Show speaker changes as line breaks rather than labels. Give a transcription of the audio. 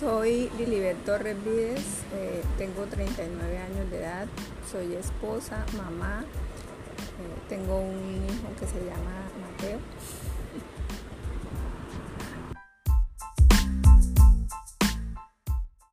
Soy Lilibet Torres Vides, eh, tengo 39 años de edad, soy esposa, mamá, eh, tengo un hijo que se llama